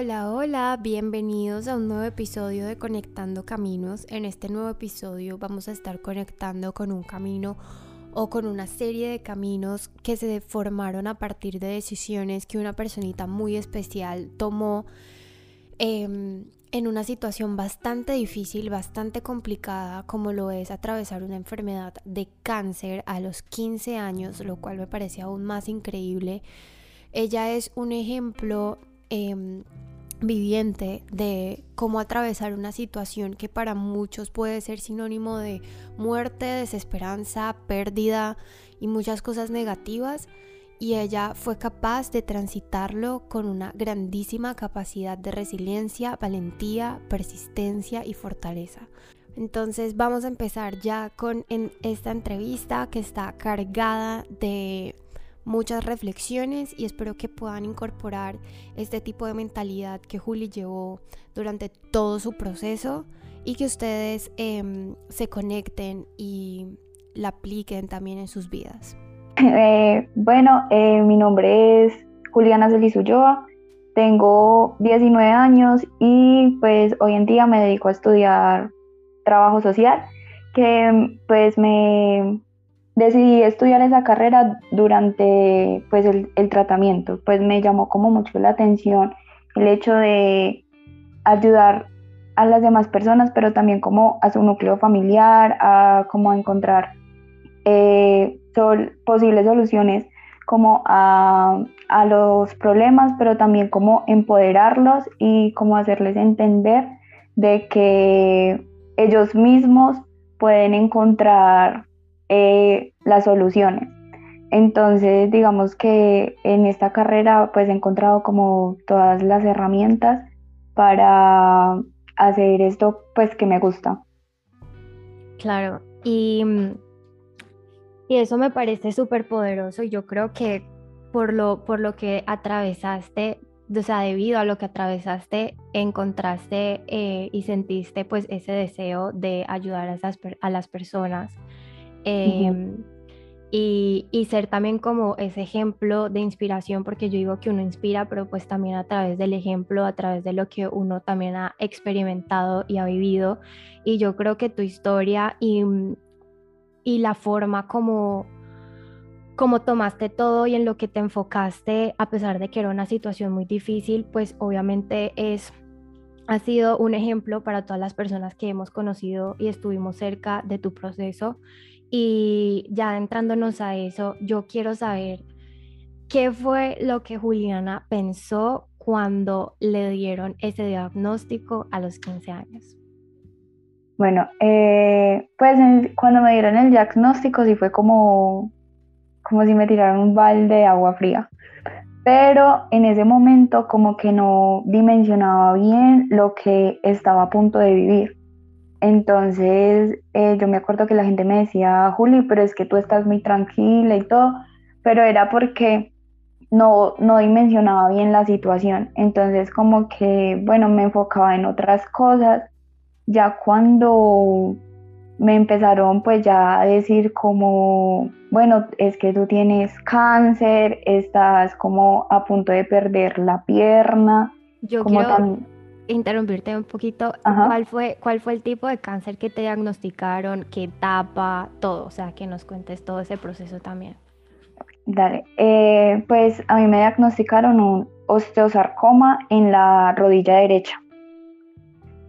Hola, hola, bienvenidos a un nuevo episodio de Conectando Caminos. En este nuevo episodio vamos a estar conectando con un camino o con una serie de caminos que se formaron a partir de decisiones que una personita muy especial tomó em, en una situación bastante difícil, bastante complicada, como lo es atravesar una enfermedad de cáncer a los 15 años, lo cual me parece aún más increíble. Ella es un ejemplo em, viviente de cómo atravesar una situación que para muchos puede ser sinónimo de muerte, desesperanza, pérdida y muchas cosas negativas. Y ella fue capaz de transitarlo con una grandísima capacidad de resiliencia, valentía, persistencia y fortaleza. Entonces vamos a empezar ya con esta entrevista que está cargada de muchas reflexiones y espero que puedan incorporar este tipo de mentalidad que Juli llevó durante todo su proceso y que ustedes em, se conecten y la apliquen también en sus vidas. Eh, bueno, eh, mi nombre es Juliana Celis tengo 19 años y pues hoy en día me dedico a estudiar trabajo social, que pues me, decidí estudiar esa carrera durante pues el, tratamiento, pues me llamó como mucho la atención el hecho de ayudar a las demás personas, pero también como a su núcleo familiar, a como encontrar eh, posibles soluciones como a, a, los problemas, pero también como empoderarlos y como hacerles entender de que ellos mismos pueden encontrar eh, las soluciones. Entonces, digamos que en esta carrera pues he encontrado como todas las herramientas para hacer esto pues que me gusta. Claro, y, y eso me parece súper poderoso y yo creo que por lo, por lo que atravesaste, o sea, debido a lo que atravesaste, encontraste eh, y sentiste pues ese deseo de ayudar a, esas, a las personas Em, y, ser también como ese ejemplo de inspiración, porque yo digo que uno inspira, pero pues también a través del ejemplo, a través de lo que uno también ha experimentado y ha vivido. Y yo creo que tu historia y, y la forma como, como tomaste todo y en lo que te enfocaste, a pesar de que era una situación muy difícil, pues obviamente es ha sido un ejemplo para todas las personas que hemos conocido y estuvimos cerca de tu proceso y ya entrándonos a eso, yo quiero saber qué fue lo que Juliana pensó cuando le dieron ese diagnóstico a los 15 años. Bueno, eh, pues cuando me dieron el diagnóstico sí fue como, como si me tiraran un balde de agua fría. Pero en ese momento como que no dimensionaba bien lo que estaba a punto de vivir. Entonces, eh, yo me acuerdo que la gente me decía, Juli, pero es que tú estás muy tranquila y todo, pero era porque no, no dimensionaba bien la situación. Entonces, como que, bueno, me enfocaba en otras cosas. Ya cuando me empezaron pues ya a decir como, bueno, es que tú tienes cáncer, estás como a punto de perder la pierna. Yo quiero, interrumpirte un poquito. ¿Cuál fue, ¿Cuál fue el tipo de cáncer que te diagnosticaron? ¿Qué etapa? Todo. O sea, que nos cuentes todo ese proceso también. Dale. Eh, pues a mí me diagnosticaron un osteosarcoma en la rodilla derecha.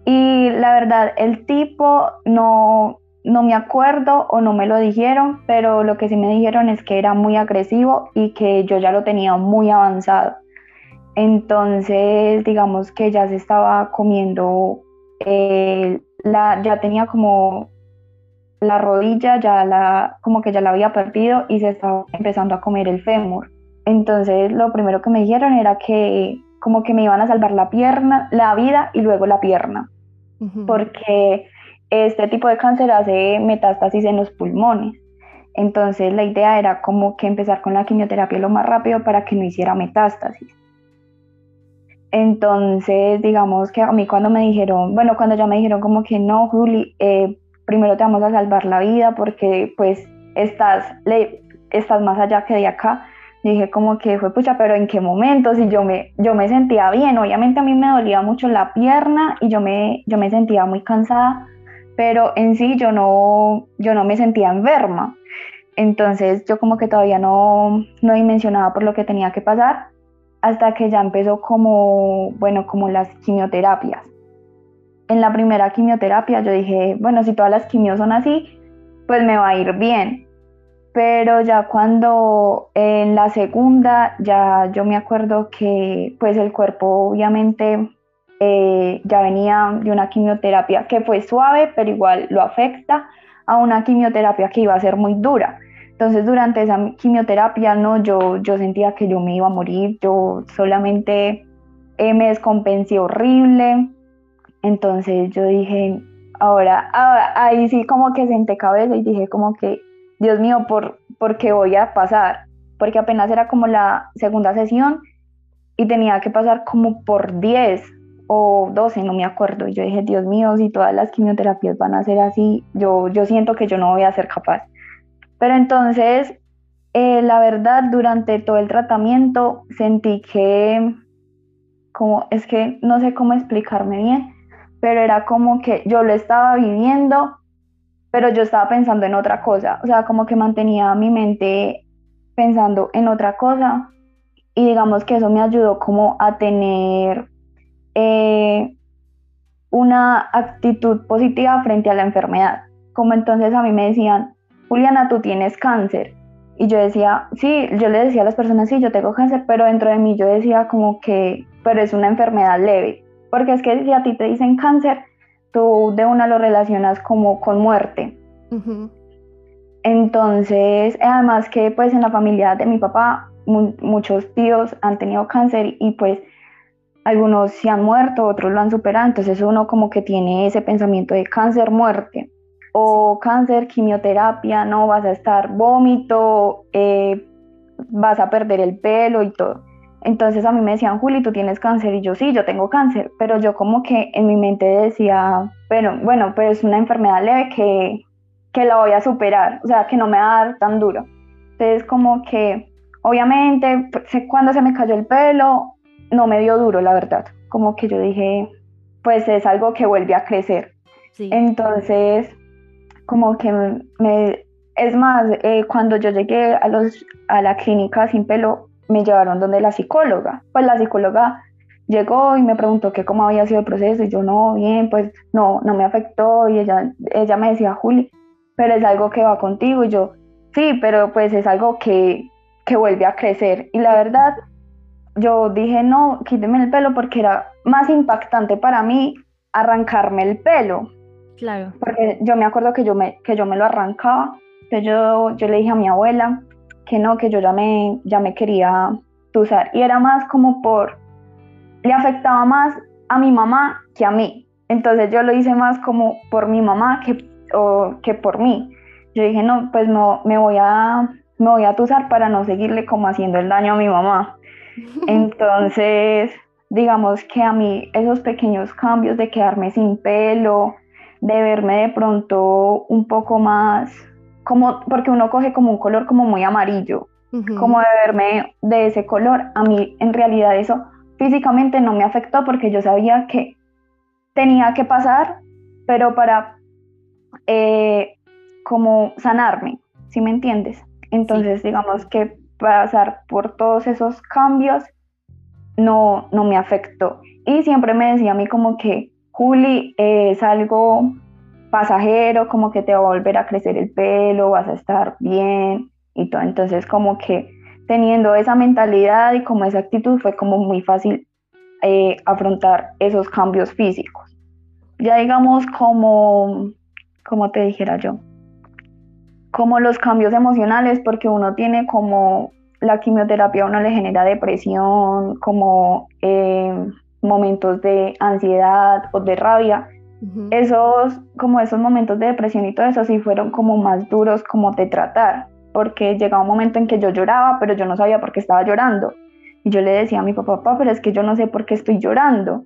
Y la verdad, el tipo no, no me acuerdo o no me lo dijeron, pero lo que sí me dijeron es que era muy agresivo y que yo ya lo tenía muy avanzado. Entonces, digamos que ya se estaba comiendo, eh, la, ya tenía como la rodilla, ya la, como que ya la había perdido y se estaba empezando a comer el fémur. Entonces, lo primero que me dijeron era que como que me iban a salvar la pierna, la vida y luego la pierna, porque este tipo de cáncer hace metástasis en los pulmones. Entonces, la idea era como que empezar con la quimioterapia lo más rápido para que no hiciera metástasis. Entonces, digamos que a mí cuando me dijeron, bueno, cuando ya me dijeron como que no, Juli, eh, primero te vamos a salvar la vida porque pues estás, le, estás más allá que de acá, dije como que fue pucha, pero en qué momento, si yo me, yo me sentía bien, obviamente a mí me dolía mucho la pierna y yo me, yo me sentía muy cansada, pero en sí yo no, yo no me sentía enferma. Entonces yo como que todavía no, no dimensionaba por lo que tenía que pasar hasta que ya empezó como, bueno, como las quimioterapias. En la primera quimioterapia yo dije, bueno, si todas las quimios son así, pues me va a ir bien pero ya cuando en la segunda, ya yo me acuerdo que pues el cuerpo obviamente eh, ya venía de una quimioterapia que fue suave, pero igual lo afecta a una quimioterapia que iba a ser muy dura. Entonces durante esa quimioterapia no, yo, yo sentía que yo me iba a morir, yo solamente eh, me descompensé horrible. Entonces yo dije, ahora, ahora, ahí sí como que senté cabeza y dije como que Dios mío, ¿por, ¿por qué voy a pasar? Porque apenas era como la segunda sesión y tenía que pasar como por 10 o 12, no me acuerdo. Y yo dije, Dios mío, si todas las quimioterapias van a ser así, yo, yo siento que yo no voy a ser capaz. Pero entonces, eh, la verdad, durante todo el tratamiento sentí que, como, es que no sé cómo explicarme bien, pero era como que yo lo estaba viviendo pero yo estaba pensando en otra cosa, o sea, como que mantenía mi mente pensando en otra cosa y digamos que eso me ayudó como a tener eh, una actitud positiva frente a la enfermedad. Como entonces a mí me decían, Juliana, tú tienes cáncer. Y yo decía, sí, yo le decía a las personas, sí, yo tengo cáncer, pero dentro de mí yo decía como que, pero es una enfermedad leve. Porque es que si a ti te dicen cáncer, tú de una lo relacionas como con muerte. Entonces, además que pues en la familia de mi papá muchos tíos han tenido cáncer y pues algunos se han muerto, otros lo han superado, entonces uno como que tiene ese pensamiento de cáncer, muerte o cáncer, quimioterapia, no vas a estar vómito, eh, vas a perder el pelo y todo. Entonces a mí me decían, Juli, tú tienes cáncer y yo sí, yo tengo cáncer, pero yo como que en mi mente decía, bueno, bueno, pues es una enfermedad leve que, que la voy a superar, o sea, que no me va a dar tan duro. Entonces como que, obviamente, pues, cuando se me cayó el pelo, no me dio duro, la verdad. Como que yo dije, pues es algo que vuelve a crecer. Entonces, como que me, es más, eh, cuando yo llegué a, los, a la clínica sin pelo, me llevaron donde la psicóloga. Pues la psicóloga llegó y me preguntó que cómo había sido el proceso y yo no, bien, pues no, no me afectó y ella, ella me decía, Juli, pero es algo que va contigo y yo, sí, pero pues es algo que, que vuelve a crecer y la verdad, yo dije, no, quíteme el pelo porque era más impactante para mí arrancarme el pelo. Claro. Porque yo me acuerdo que yo me, que yo me lo arrancaba, entonces yo, yo le dije a mi abuela, que no, que yo ya me, ya me quería usar. Y era más como por, le afectaba más a mi mamá que a mí. Entonces yo lo hice más como por mi mamá que, o, que por mí. Yo dije, no, pues no, me voy a, me voy a tusar para no seguirle como haciendo el daño a mi mamá. Entonces, digamos que a mí esos pequeños cambios de quedarme sin pelo, de verme de pronto un poco más como, porque uno coge como un color como muy amarillo, como de verme de ese color, a mí en realidad eso físicamente no me afectó porque yo sabía que tenía que pasar, pero para eh, como sanarme, ¿sí me entiendes? Entonces digamos que pasar por todos esos cambios no, no me afectó. Y siempre me decía a mí como que, Juli, es algo pasajero, como que te va a volver a crecer el pelo, vas a estar bien y todo. Entonces como que teniendo esa mentalidad y como esa actitud fue como muy fácil eh, afrontar esos cambios físicos. Ya digamos como, como te dijera yo, como los cambios emocionales, porque uno tiene como la quimioterapia, uno le genera depresión, como eh, momentos de ansiedad o de rabia esos, como esos momentos de depresión y todo eso sí fueron como más duros como de tratar, porque llegaba un momento en que yo lloraba, pero yo no sabía por qué estaba llorando. Y yo le decía a mi papá, papá, pero es que yo no sé por qué estoy llorando.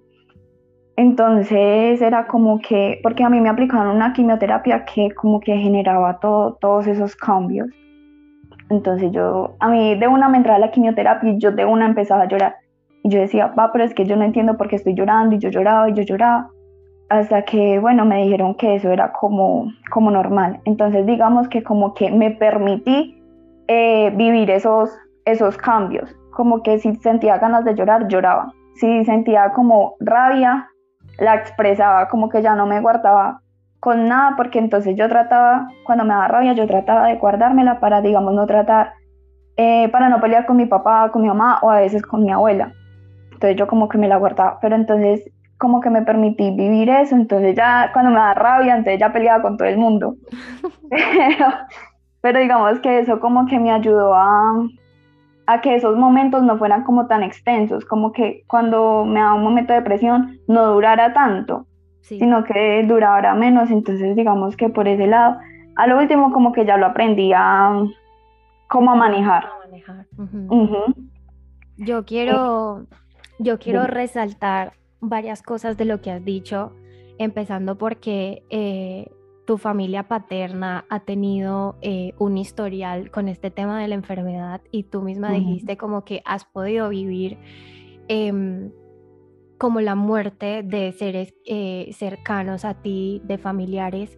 Entonces era como que, porque a mí me aplicaron una quimioterapia que como que generaba todo, todos esos cambios. Entonces yo, a mí de una me entraba la quimioterapia y yo de una empezaba a llorar. Y yo decía, va, pero es que yo no entiendo por qué estoy llorando y yo lloraba y yo lloraba. Hasta que, bueno, me dijeron que eso era como, como normal. Entonces digamos que como que me permití eh, vivir esos, esos cambios. Como que si sentía ganas de llorar, lloraba. Si sentía como rabia, la expresaba, como que ya no me guardaba con nada, porque entonces yo trataba, cuando me daba rabia, yo trataba de guardármela para, digamos, no tratar, eh, para no pelear con mi papá, con mi mamá o a veces con mi abuela. Entonces yo como que me la guardaba, pero entonces como que me permití vivir eso, entonces ya cuando me da rabia, entonces ya peleaba con todo el mundo. pero, digamos que eso como que me ayudó a, a que esos momentos no fueran como tan extensos, como que cuando me daba un momento de depresión no durara tanto sino que durara menos, entonces digamos que por ese lado, a lo último como que ya lo aprendí a cómo a manejar. Yo quiero, yo quiero resaltar varias cosas de lo que has dicho, empezando porque eh, tu familia paterna ha tenido eh, un historial con este tema de la enfermedad y tú misma dijiste como que has podido vivir em, como la muerte de seres eh, cercanos a ti, de familiares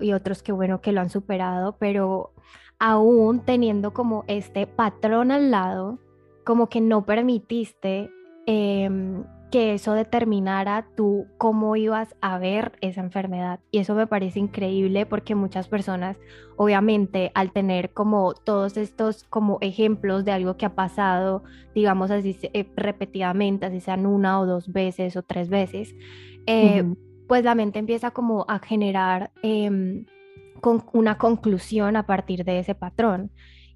y otros que bueno que lo han superado, pero aún teniendo como este patrón al lado, como que no permitiste em, que eso determinara tú cómo ibas a ver esa enfermedad. Y eso me parece increíble porque muchas personas, obviamente, al tener como todos estos como ejemplos de algo que ha pasado, digamos así, eh, repetidamente, así sean una o dos veces o tres veces, eh, pues la mente empieza como a generar em, con una conclusión a partir de ese patrón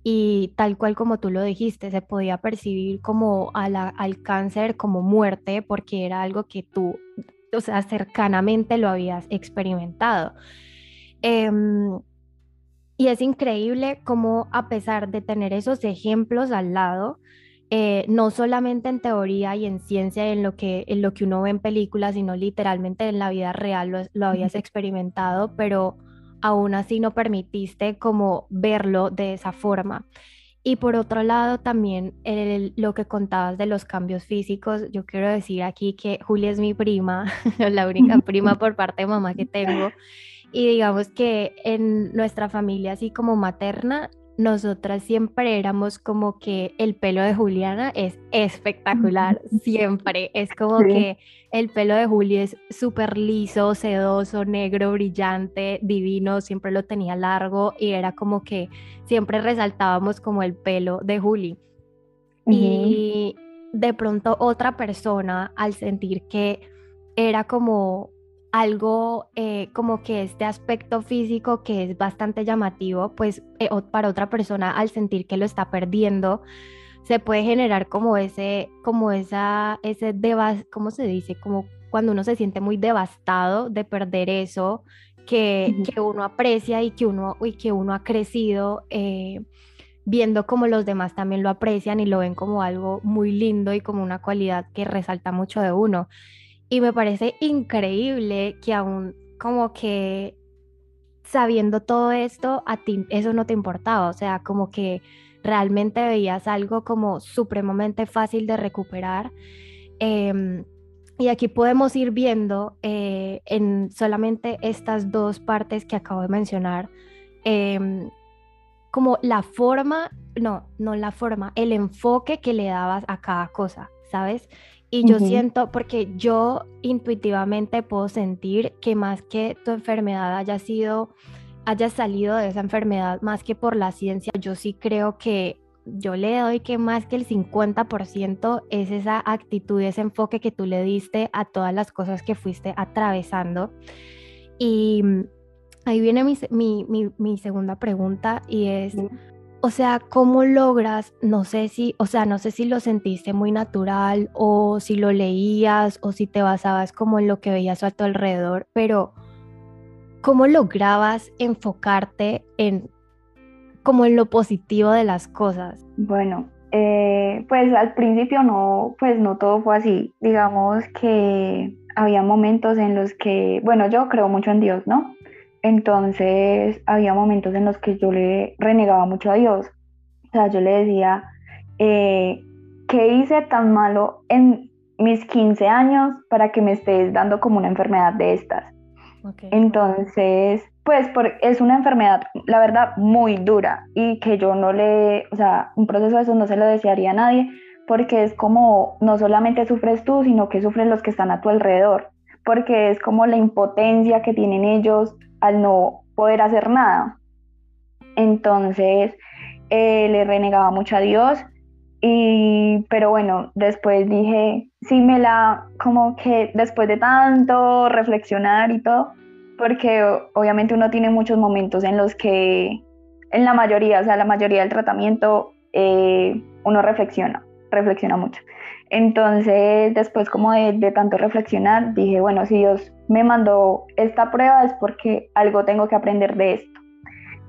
y tal cual como tú lo dijiste, se podía percibir como al cáncer como muerte porque era algo que tú, o sea, cercanamente lo habías experimentado. Em, y es increíble cómo a pesar de tener esos ejemplos al lado, eh, no solamente en teoría y en ciencia, en lo, que, en lo que uno ve en películas, sino literalmente en la vida real lo, lo habías experimentado, pero aún así no permitiste como verlo de esa forma. Y por otro lado, también lo que contabas de los cambios físicos, yo quiero decir aquí que Julia es mi prima, la única prima por parte de mamá que tengo. Y digamos que en nuestra familia, así como materna, nosotras siempre éramos como que el pelo de Juliana es espectacular, siempre. Es como que el pelo de Juli es súper liso, sedoso, negro, brillante, divino, siempre lo tenía largo y era como que siempre resaltábamos como el pelo de Juli. Y de pronto otra persona al sentir que era como algo eh, como que este aspecto físico que es bastante llamativo, pues eh, para otra persona al sentir que lo está perdiendo, se puede generar como ese, como esa, ese devas, ¿cómo se dice? Como cuando uno se siente muy devastado de perder eso que, que uno aprecia y que uno, y que uno ha crecido. Eh, viendo como los demás también lo aprecian y lo ven como algo muy lindo y como una cualidad que resalta mucho de uno. Y me parece increíble que aún como que sabiendo todo esto, a ti eso no te importaba, o sea, como que realmente veías algo como supremamente fácil de recuperar. Em, y aquí podemos ir viendo eh, en solamente estas dos partes que acabo de mencionar, em, como la forma, no, no la forma, el enfoque que le dabas a cada cosa, ¿sabes? Y yo siento, porque yo intuitivamente puedo sentir que más que tu enfermedad haya sido, haya salido de esa enfermedad, más que por la ciencia, yo sí creo que yo le doy que más que el 50% es esa actitud, ese enfoque que tú le diste a todas las cosas que fuiste atravesando. Y ahí viene mi, mi, mi, segunda pregunta y es, o sea, ¿cómo logras? No sé si, o sea, no sé si lo sentiste muy natural o si lo leías o si te basabas como en lo que veías a tu alrededor, pero ¿cómo lograbas enfocarte en como en lo positivo de las cosas? Bueno, eh, pues al principio no, pues no todo fue así. Digamos que había momentos en los que, bueno, yo creo mucho en Dios, ¿no? Entonces había momentos en los que yo le renegaba mucho a Dios O sea, yo le decía, eh, ¿qué hice tan malo en mis 15 años para que me estés dando como una enfermedad de estas? Entonces, pues es una enfermedad, la verdad, muy dura y que yo no le, o sea, un proceso de eso no se lo desearía a nadie porque es como no solamente sufres tú, sino que sufren los que están a tu alrededor, porque es como la impotencia que tienen ellos al no poder hacer nada. Entonces, eh, le renegaba mucho a Dios, y, pero bueno, después dije, sí me la, como que después de tanto reflexionar y todo, porque obviamente uno tiene muchos momentos en los que, en la mayoría, o sea, la mayoría del tratamiento, eh, uno reflexiona, reflexiona mucho. Entonces, después como de, de, tanto reflexionar, dije, bueno, si Dios me mandó esta prueba es porque algo tengo que aprender de esto.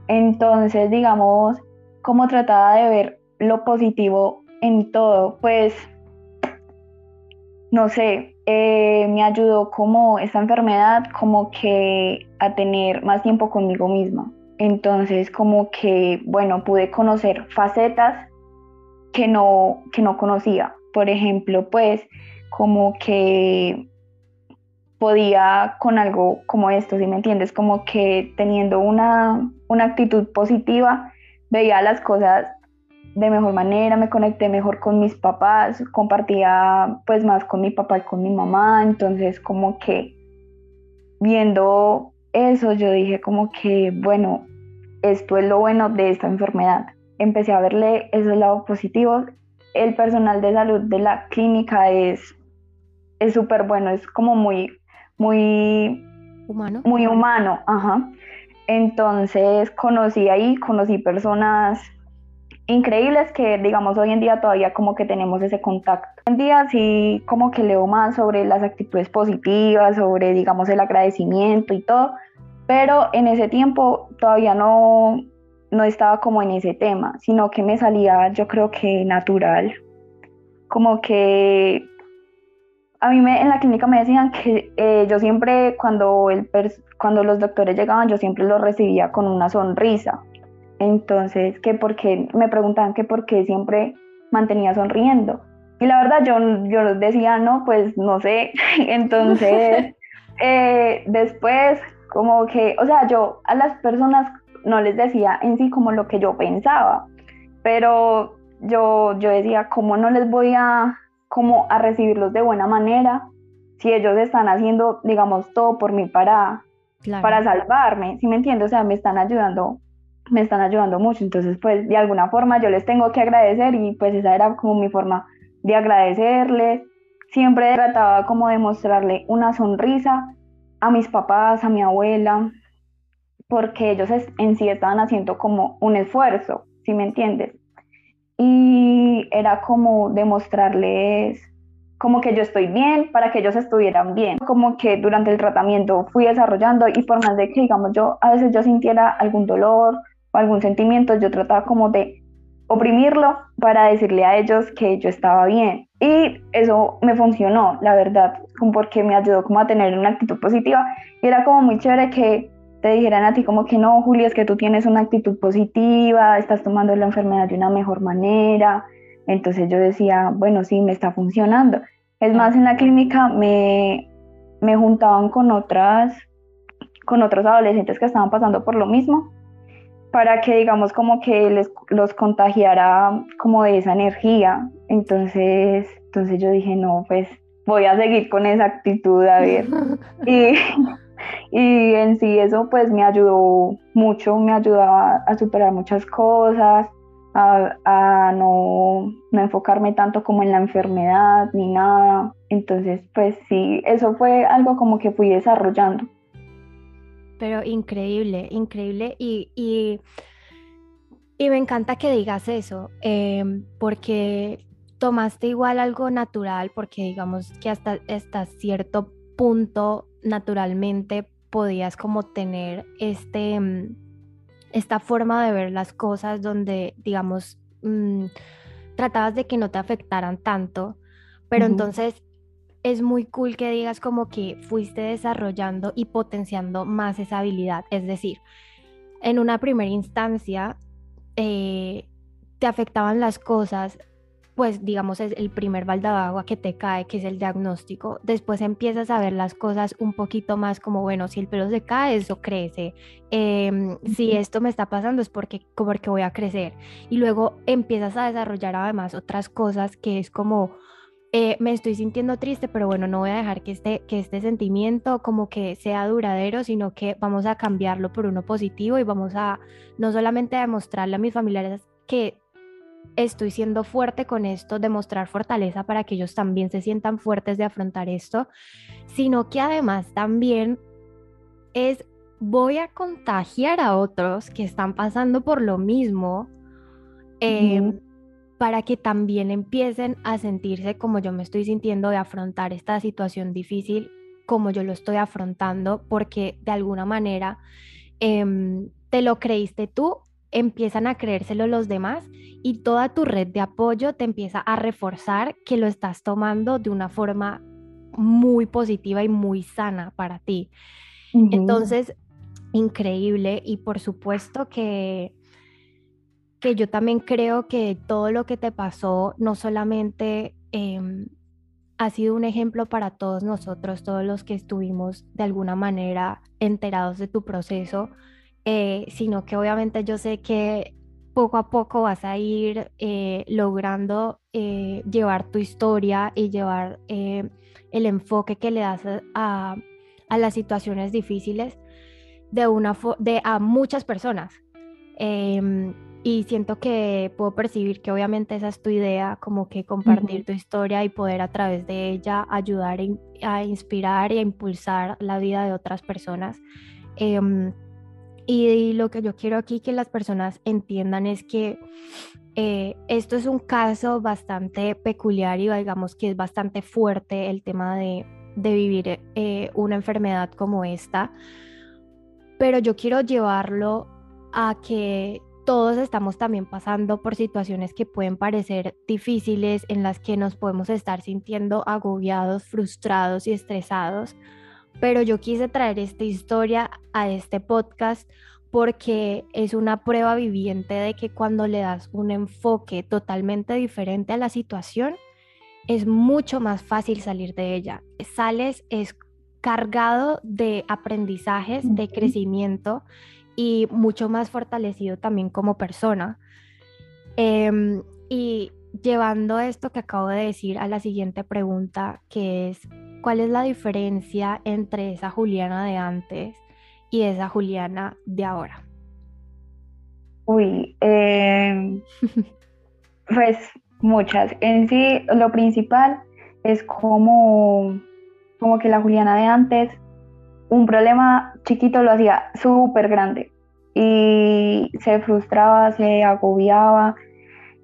Entonces, digamos, como trataba de ver lo positivo en todo, pues, no sé, eh, me ayudó como esta enfermedad, como que a tener más tiempo conmigo misma. Entonces, como que, bueno, pude conocer facetas que no, que no conocía. Por ejemplo, pues, como que podía con algo como esto, si me entiendes? Como que teniendo una, una actitud positiva, veía las cosas de mejor manera, me conecté mejor con mis papás, compartía pues más con mi papá y con mi mamá, entonces como que viendo eso yo dije como que bueno, esto es lo bueno de esta enfermedad. Empecé a verle ese lado positivo. El personal de salud de la clínica es es súper bueno, es como muy muy humano. Muy humano, ajá. Entonces conocí ahí, conocí personas increíbles que digamos hoy en día todavía como que tenemos ese contacto. Hoy en día sí como que leo más sobre las actitudes positivas, sobre digamos el agradecimiento y todo, pero en ese tiempo todavía no, no estaba como en ese tema, sino que me salía yo creo que natural, como que a mí me, en la clínica me decían que eh, yo siempre cuando, el cuando los doctores llegaban yo siempre los recibía con una sonrisa entonces, que porque me preguntaban que por qué siempre mantenía sonriendo. Y la verdad yo, yo decía, no, pues no sé. Entonces, eh, después, como que, o sea, yo a las personas no les decía en sí como lo que yo pensaba, pero yo, yo decía, ¿cómo no les voy a, como a recibirlos de buena manera si ellos están haciendo, digamos, todo por mí para, para salvarme? ¿Sí me entiendes? O sea, me están ayudando me están ayudando mucho, entonces pues de alguna forma yo les tengo que agradecer y pues esa era como mi forma de agradecerles. Siempre trataba como de mostrarle una sonrisa a mis papás, a mi abuela, porque ellos en sí estaban haciendo como un esfuerzo, si me entiendes? Y era como demostrarles como que yo estoy bien para que ellos estuvieran bien. Como que durante el tratamiento fui desarrollando y por más de que, digamos, yo a veces yo sintiera algún dolor o algún sentimiento, yo trataba como de oprimirlo para decirle a ellos que yo estaba bien. Y eso me funcionó, la verdad, porque me ayudó como a tener una actitud positiva. Y era como muy chévere que te dijeran a ti como que no, Julia, es que tú tienes una actitud positiva, estás tomando la enfermedad de una mejor manera. Entonces yo decía, bueno, sí, me está funcionando. Es más, en la clínica me, me juntaban con otras, con otros adolescentes que estaban pasando por lo mismo para que digamos como que les, los contagiara como de esa energía. Entonces, entonces yo dije, no, pues voy a seguir con esa actitud, a ver. y, y en sí eso pues me ayudó mucho, me ayudó a, superar muchas cosas, a, no, enfocarme tanto como en la enfermedad ni nada. Entonces, pues sí, eso fue algo como que fui desarrollando pero increíble, increíble y, y, me encanta que digas eso, em, porque tomaste igual algo natural, porque digamos que hasta, hasta cierto punto naturalmente podías como tener este, mm, esta forma de ver las cosas donde, digamos, mm, tratabas de que no te afectaran tanto, pero entonces es muy cool que digas como que fuiste desarrollando y potenciando más esa habilidad. Es decir, en una primera instancia, eh, te afectaban las cosas, pues digamos es el primer balde de agua que te cae, que es el diagnóstico. Después empiezas a ver las cosas un poquito más como, bueno, si el pelo se cae, eso crece. Em, si esto me está pasando es porque, porque voy a crecer. Y luego empiezas a desarrollar además otras cosas que es como, eh, me estoy sintiendo triste, pero bueno, no voy a dejar que este, que este sentimiento como que sea duradero, sino que vamos a cambiarlo por uno positivo y vamos a no solamente a demostrarle a mis familiares que estoy siendo fuerte con esto, demostrar fortaleza para que ellos también se sientan fuertes de afrontar esto, sino que además también es voy a contagiar a otros que están pasando por lo mismo em, para que también empiecen a sentirse como yo me estoy sintiendo de afrontar esta situación difícil como yo lo estoy afrontando, porque de alguna manera em, te lo creíste tú empiezan a creérselo los demás y toda tu red de apoyo te empieza a reforzar que lo estás tomando de una forma muy positiva y muy sana para ti. Entonces, increíble y por supuesto que que yo también creo que todo lo que te pasó no solamente em, ha sido un ejemplo para todos nosotros, todos los que estuvimos de alguna manera enterados de tu proceso, eh, sino que obviamente yo sé que poco a poco vas a ir eh, logrando eh, llevar tu historia y llevar el enfoque que le das a, las situaciones difíciles de una de a muchas personas. Em, y siento que puedo percibir que obviamente esa es tu idea, como que compartir tu historia y poder a través de ella ayudar a inspirar y a impulsar la vida de otras personas. Em, y, lo que yo quiero aquí que las personas entiendan es que eh, esto es un caso bastante peculiar y digamos que es bastante fuerte el tema de, vivir eh, una enfermedad como esta, pero yo quiero llevarlo a que todos estamos también pasando por situaciones que pueden parecer difíciles, en las que nos podemos estar sintiendo agobiados, frustrados y estresados pero yo quise traer esta historia a este podcast porque es una prueba viviente de que cuando le das un enfoque totalmente diferente a la situación, es mucho más fácil salir de ella. Sales es cargado de aprendizajes, de crecimiento y mucho más fortalecido también como persona. Em, y llevando esto que acabo de decir a la siguiente pregunta, que es, ¿cuál es la diferencia entre esa Juliana de antes y esa Juliana de ahora? Uy, em, pues muchas. En sí, lo principal es como, como que la Juliana de antes, un problema chiquito lo hacía súper grande y se frustraba, se agobiaba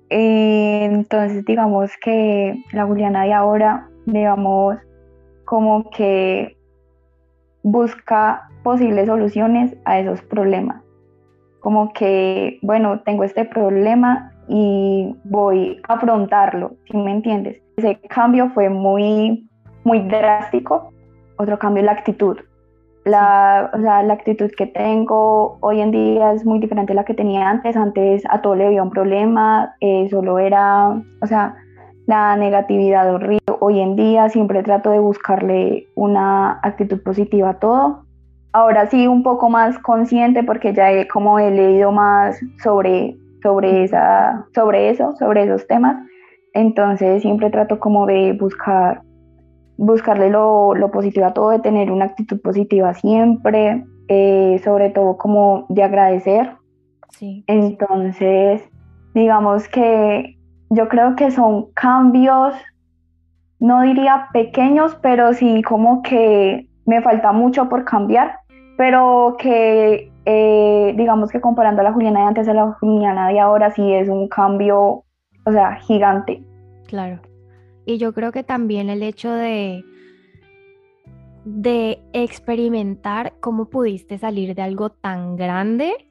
eh, entonces, digamos que la Juliana de ahora, digamos, como que busca posibles soluciones a esos problemas. Como que, bueno, tengo este problema y voy a afrontarlo, si me entiendes? Ese cambio fue muy, muy drástico. Otro cambio es la actitud. La, la actitud que tengo hoy en día es muy diferente a la que tenía antes. Antes a todo le había un problema, eh, solo era, o sea, la negatividad horrible. Hoy en día siempre trato de buscarle una actitud positiva a todo. Ahora sí, un poco más consciente porque ya he, como he leído más sobre, sobre, esa, sobre eso, sobre esos temas. Entonces siempre trato como de buscar buscarle lo, positivo a todo, de tener una actitud positiva siempre, eh, sobre todo como de agradecer. Sí. Entonces, digamos que yo creo que son cambios, no diría pequeños, pero sí como que me falta mucho por cambiar, pero que eh, digamos que comparando a la Juliana de antes a la Juliana de ahora sí es un cambio, o sea, gigante. Claro. Y yo creo que también el hecho de, de experimentar cómo pudiste salir de algo tan grande,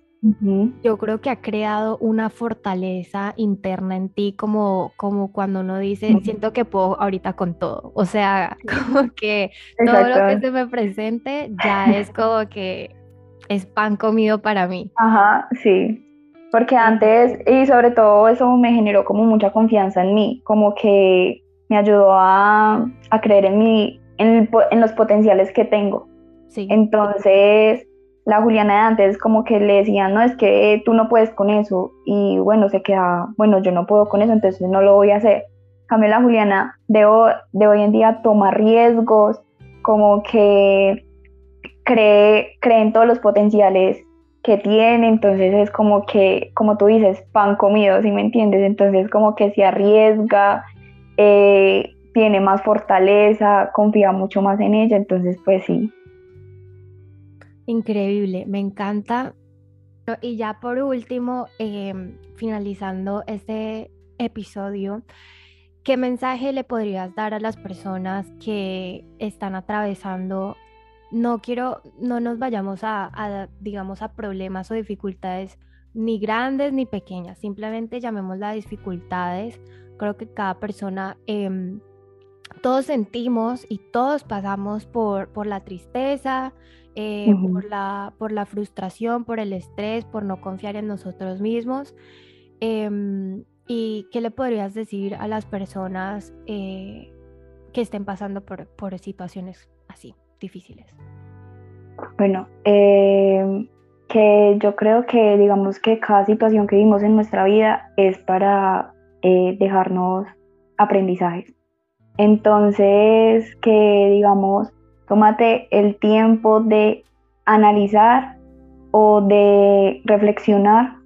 yo creo que ha creado una fortaleza interna en ti, como, como cuando uno dice, siento que puedo ahorita con todo. O sea, como que todo lo que se me presente ya es como que es pan comido para mí. Ajá, sí. porque antes, y sobre todo eso me generó como mucha confianza en mí, como que me ayudó a, a creer en mí, en, en, los potenciales que tengo. Sí. Entonces, la Juliana de antes como que le decían, no, es que tú no puedes con eso, y bueno, se queda, bueno, yo no puedo con eso, entonces no lo voy a hacer. Cambio la Juliana de, de hoy en día toma riesgos, como que cree, cree en todos los potenciales que tiene, entonces es como que, como tú dices, pan comido, si me entiendes? Entonces como que se arriesga, eh, tiene más fortaleza, confía mucho más en ella, entonces pues sí. Increíble, me encanta. Y ya por último, em, finalizando este episodio, ¿qué mensaje le podrías dar a las personas que están atravesando no quiero, no nos vayamos a, digamos, a problemas o dificultades ni grandes ni pequeñas, simplemente llamémoslas dificultades. Creo que cada persona, em, todos sentimos y todos pasamos por, por la tristeza, eh, por, la, por la frustración, por el estrés, por no confiar en nosotros mismos. Em, ¿Y qué le podrías decir a las personas eh, que estén pasando por, por situaciones así? difíciles? Bueno, eh, que yo creo que digamos que cada situación que vivimos en nuestra vida es para eh, dejarnos aprendizajes. Entonces, que digamos, tómate el tiempo de analizar o de reflexionar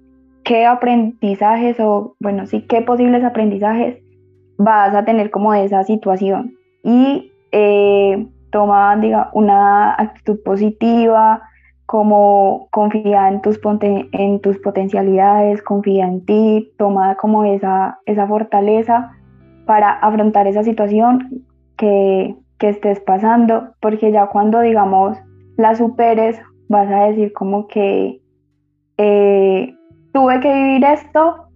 qué aprendizajes o, bueno, sí, qué posibles aprendizajes vas a tener como de esa situación. Y eh, toma diga, una actitud positiva, como confía en tus, en tus potencialidades, confía en ti, toma como esa, esa fortaleza para afrontar esa situación que, que estés pasando, porque ya cuando, digamos, la superes, vas a decir como que eh, tuve que vivir esto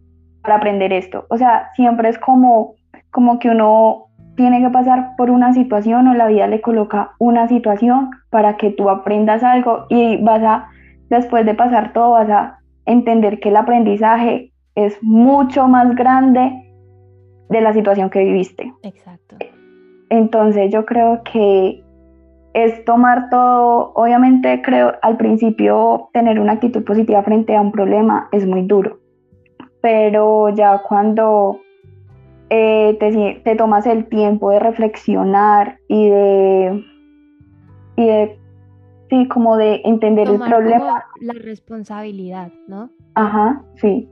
para aprender esto. O sea, siempre es como, como que uno tiene que pasar por una situación o la vida le coloca una situación para que tú aprendas algo y vas a, después de pasar todo, vas a entender que el aprendizaje es mucho más grande de la situación que viviste. Exacto. Entonces yo creo que es tomar todo, obviamente creo al principio tener una actitud positiva frente a un problema es muy duro, pero ya cuando eh, te, tomas el tiempo de reflexionar y de, y de, sí, como de entender el problema. la responsabilidad, ¿no? Ajá, sí.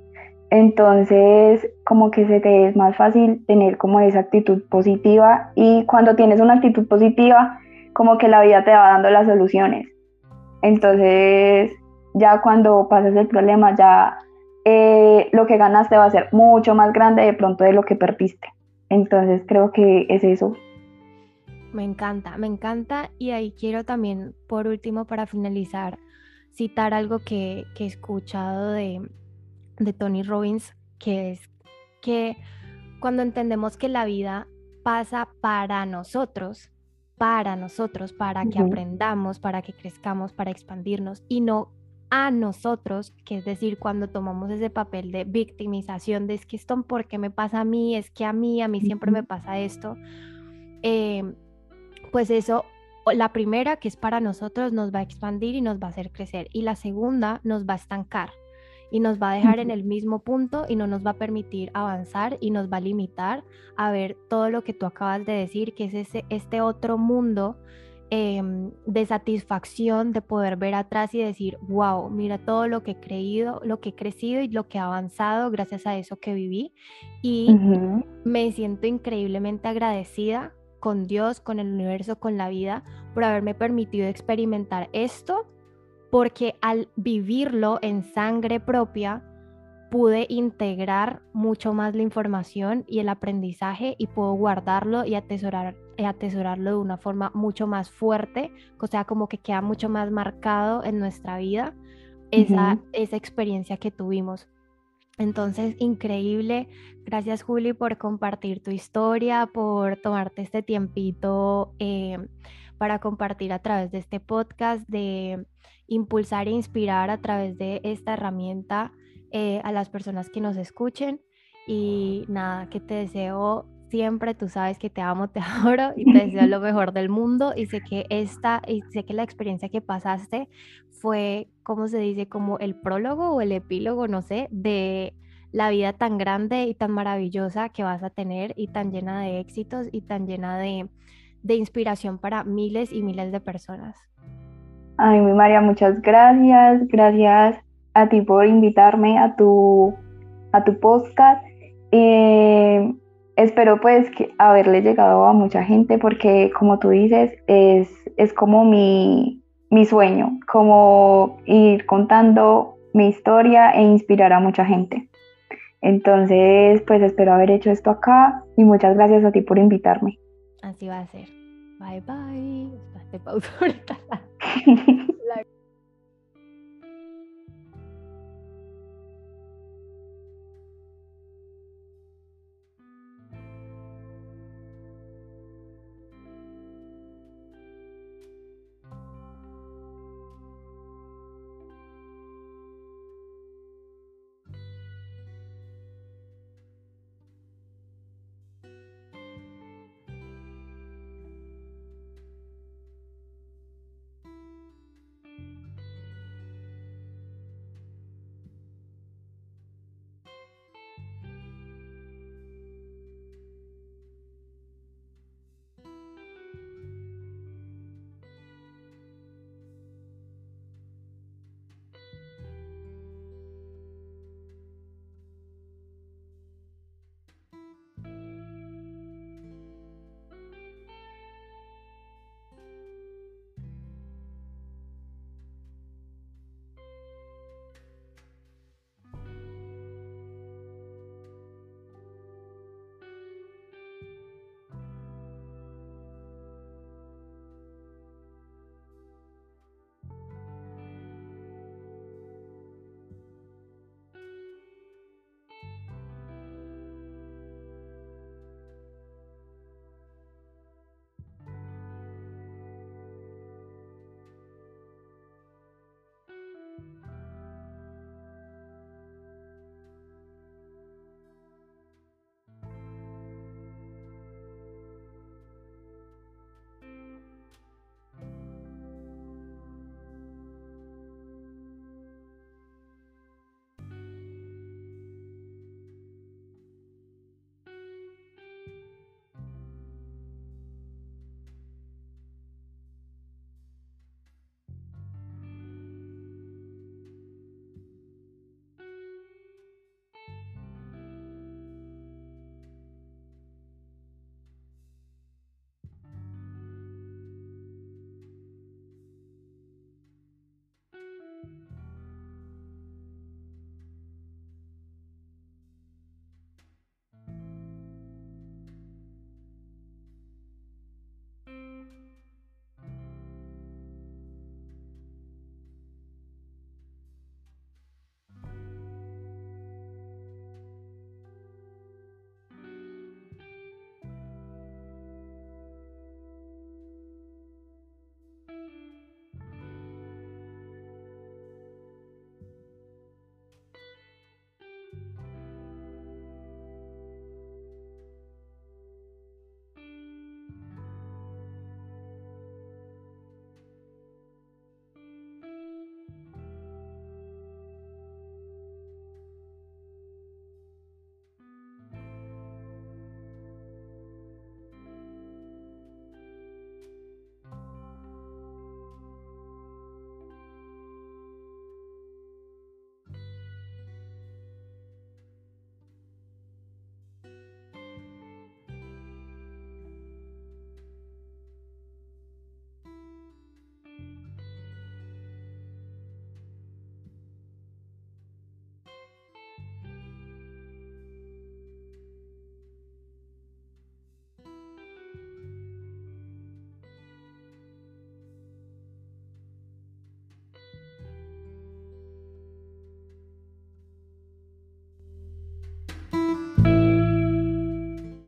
Entonces, como que se te es más fácil tener como esa actitud positiva y cuando tienes una actitud positiva, como que la vida te va dando las soluciones. Entonces, ya cuando pasas el problema, ya eh, lo que ganaste va a ser mucho más grande de pronto de lo que perdiste. Entonces creo que es eso. Me encanta, me encanta. Y ahí quiero también, por último, para finalizar, citar algo que, he escuchado de, de Tony Robbins, que es que cuando entendemos que la vida pasa para nosotros, para nosotros, para que aprendamos, para que crezcamos, para expandirnos y no a nosotros, que es decir, cuando tomamos ese papel de victimización, de es que esto, ¿por qué me pasa a mí? Es que a mí, a mí siempre me pasa esto. Em, pues eso, la primera, que es para nosotros, nos va a expandir y nos va a hacer crecer. Y la segunda, nos va a estancar y nos va a dejar en el mismo punto y no nos va a permitir avanzar y nos va a limitar a ver todo lo que tú acabas de decir, que es ese, este otro mundo Em, de satisfacción de poder ver atrás y decir, wow, mira todo lo que he creído, lo que he crecido y lo que he avanzado gracias a eso que viví. Y me siento increíblemente agradecida con Dios, con el universo, con la vida, por haberme permitido experimentar esto, porque al vivirlo en sangre propia, pude integrar mucho más la información y el aprendizaje y puedo guardarlo y atesorar, atesorarlo de una forma mucho más fuerte, o sea, como que queda mucho más marcado en nuestra vida esa, esa experiencia que tuvimos. Entonces, increíble. Gracias, Juli, por compartir tu historia, por tomarte este tiempito eh, para compartir a través de este podcast, de impulsar e inspirar a través de esta herramienta eh, a las personas que nos escuchen y nada, que te deseo siempre, tú sabes que te amo, te adoro y te deseo lo mejor del mundo y sé que esta, y sé que la experiencia que pasaste fue, ¿cómo se dice? Como el prólogo o el epílogo, no sé, de la vida tan grande y tan maravillosa que vas a tener y tan llena de éxitos y tan llena de, de inspiración para miles y miles de personas. Ay, mi María, muchas gracias. Gracias a ti por invitarme a tu, a tu podcast. Eh, espero pues que haberle llegado a mucha gente porque como tú dices, es, es como mi, mi sueño, como ir contando mi historia e inspirar a mucha gente. Entonces, pues espero haber hecho esto acá y muchas gracias a ti por invitarme. Así va a ser. Bye bye. Pausa ahorita.